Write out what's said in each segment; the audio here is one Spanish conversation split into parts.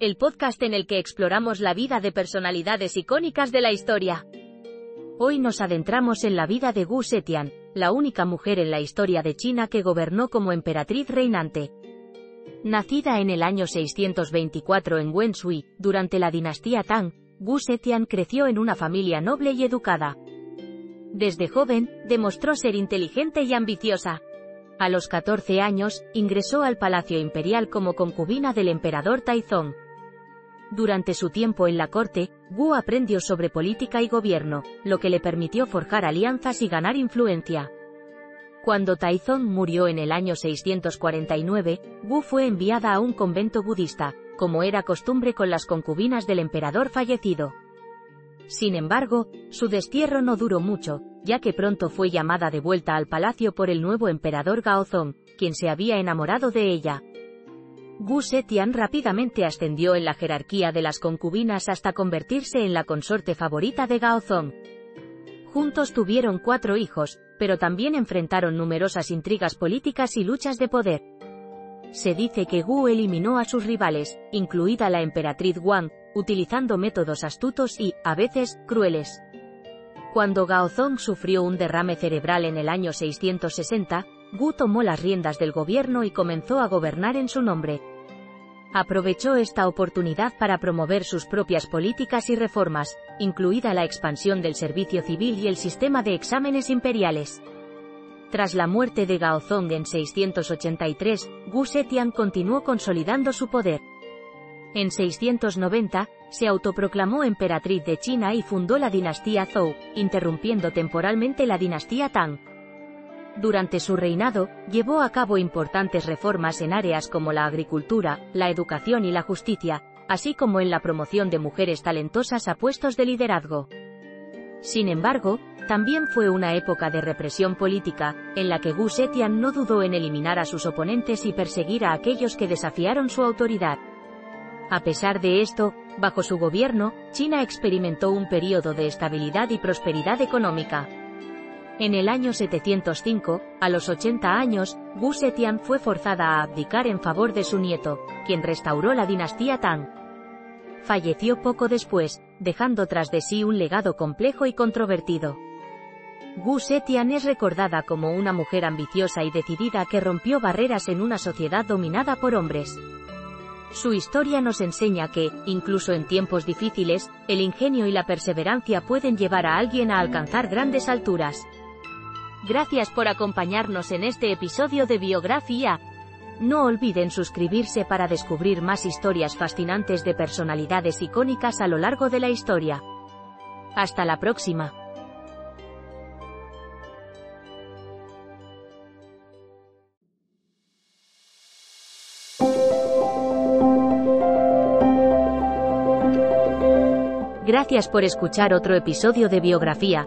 el podcast en el que exploramos la vida de personalidades icónicas de la historia. Hoy nos adentramos en la vida de Gu Zetian, la única mujer en la historia de China que gobernó como emperatriz reinante. Nacida en el año 624 en Wenshui, durante la dinastía Tang, Gu Zetian creció en una familia noble y educada. Desde joven, demostró ser inteligente y ambiciosa. A los 14 años, ingresó al Palacio Imperial como concubina del emperador Taizong. Durante su tiempo en la corte, Wu aprendió sobre política y gobierno, lo que le permitió forjar alianzas y ganar influencia. Cuando Taizong murió en el año 649, Wu fue enviada a un convento budista, como era costumbre con las concubinas del emperador fallecido. Sin embargo, su destierro no duró mucho, ya que pronto fue llamada de vuelta al palacio por el nuevo emperador Gaozong, quien se había enamorado de ella. Gu Zetian rápidamente ascendió en la jerarquía de las concubinas hasta convertirse en la consorte favorita de Gaozong. Juntos tuvieron cuatro hijos, pero también enfrentaron numerosas intrigas políticas y luchas de poder. Se dice que Gu eliminó a sus rivales, incluida la emperatriz Wang, utilizando métodos astutos y, a veces, crueles. Cuando Gaozong sufrió un derrame cerebral en el año 660, Gu tomó las riendas del gobierno y comenzó a gobernar en su nombre. Aprovechó esta oportunidad para promover sus propias políticas y reformas, incluida la expansión del servicio civil y el sistema de exámenes imperiales. Tras la muerte de Gaozong en 683, Gu Zetian continuó consolidando su poder. En 690, se autoproclamó emperatriz de China y fundó la dinastía Zhou, interrumpiendo temporalmente la dinastía Tang. Durante su reinado, llevó a cabo importantes reformas en áreas como la agricultura, la educación y la justicia, así como en la promoción de mujeres talentosas a puestos de liderazgo. Sin embargo, también fue una época de represión política, en la que Gu Zetian no dudó en eliminar a sus oponentes y perseguir a aquellos que desafiaron su autoridad. A pesar de esto, bajo su gobierno, China experimentó un periodo de estabilidad y prosperidad económica. En el año 705, a los 80 años, Gu Zetian fue forzada a abdicar en favor de su nieto, quien restauró la dinastía Tang. Falleció poco después, dejando tras de sí un legado complejo y controvertido. Gu Zetian es recordada como una mujer ambiciosa y decidida que rompió barreras en una sociedad dominada por hombres. Su historia nos enseña que, incluso en tiempos difíciles, el ingenio y la perseverancia pueden llevar a alguien a alcanzar grandes alturas. Gracias por acompañarnos en este episodio de Biografía. No olviden suscribirse para descubrir más historias fascinantes de personalidades icónicas a lo largo de la historia. Hasta la próxima. Gracias por escuchar otro episodio de Biografía,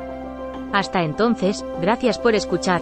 Hasta entonces, gracias por escuchar.